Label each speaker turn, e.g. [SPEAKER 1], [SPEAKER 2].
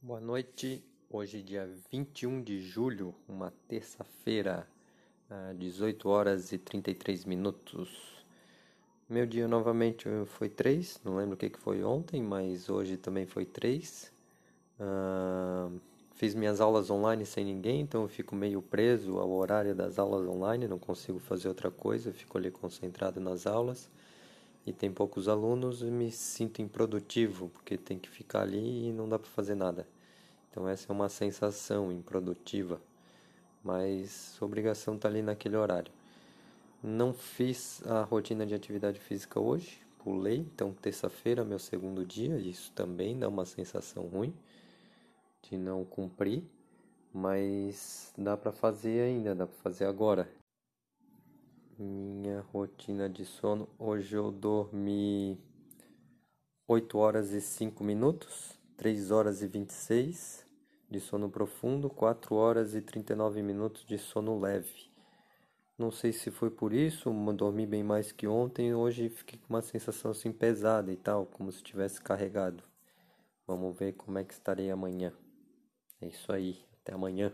[SPEAKER 1] Boa noite. Hoje, dia 21 de julho, uma terça-feira, 18 horas e 33 minutos. Meu dia novamente foi 3, não lembro o que foi ontem, mas hoje também foi 3. Uh, fiz minhas aulas online sem ninguém, então eu fico meio preso ao horário das aulas online, não consigo fazer outra coisa, fico ali concentrado nas aulas e tem poucos alunos, me sinto improdutivo, porque tem que ficar ali e não dá para fazer nada. Então essa é uma sensação improdutiva, mas obrigação está ali naquele horário. Não fiz a rotina de atividade física hoje, pulei, então terça-feira meu segundo dia, isso também dá uma sensação ruim de não cumprir, mas dá para fazer ainda, dá para fazer agora. Minha rotina de sono. Hoje eu dormi 8 horas e 5 minutos, 3 horas e 26 de sono profundo, 4 horas e 39 minutos de sono leve. Não sei se foi por isso, dormi bem mais que ontem, hoje fiquei com uma sensação assim pesada e tal, como se tivesse carregado. Vamos ver como é que estarei amanhã. É isso aí, até amanhã.